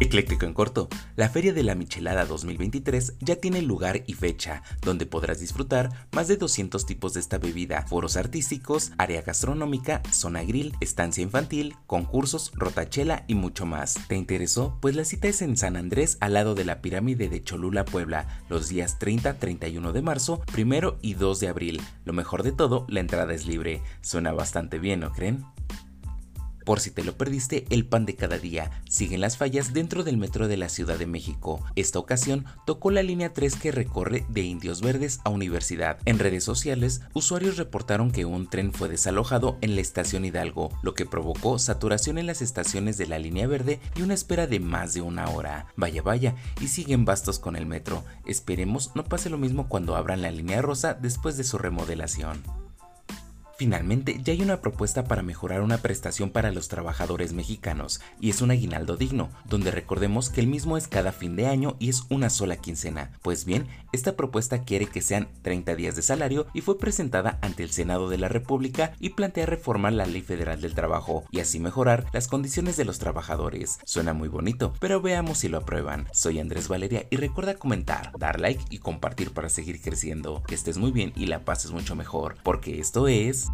Ecléctico en corto, la Feria de la Michelada 2023 ya tiene lugar y fecha, donde podrás disfrutar más de 200 tipos de esta bebida, foros artísticos, área gastronómica, zona grill, estancia infantil, concursos, rotachela y mucho más. ¿Te interesó? Pues la cita es en San Andrés, al lado de la pirámide de Cholula, Puebla, los días 30, 31 de marzo, 1 y 2 de abril. Lo mejor de todo, la entrada es libre. Suena bastante bien, ¿no creen? Por si te lo perdiste, el pan de cada día siguen las fallas dentro del metro de la Ciudad de México. Esta ocasión tocó la línea 3 que recorre de Indios Verdes a Universidad. En redes sociales, usuarios reportaron que un tren fue desalojado en la estación Hidalgo, lo que provocó saturación en las estaciones de la línea verde y una espera de más de una hora. Vaya vaya, y siguen bastos con el metro. Esperemos no pase lo mismo cuando abran la línea rosa después de su remodelación. Finalmente, ya hay una propuesta para mejorar una prestación para los trabajadores mexicanos, y es un aguinaldo digno, donde recordemos que el mismo es cada fin de año y es una sola quincena. Pues bien, esta propuesta quiere que sean 30 días de salario y fue presentada ante el Senado de la República y plantea reformar la Ley Federal del Trabajo y así mejorar las condiciones de los trabajadores. Suena muy bonito, pero veamos si lo aprueban. Soy Andrés Valeria y recuerda comentar, dar like y compartir para seguir creciendo. Que estés muy bien y la pases mucho mejor, porque esto es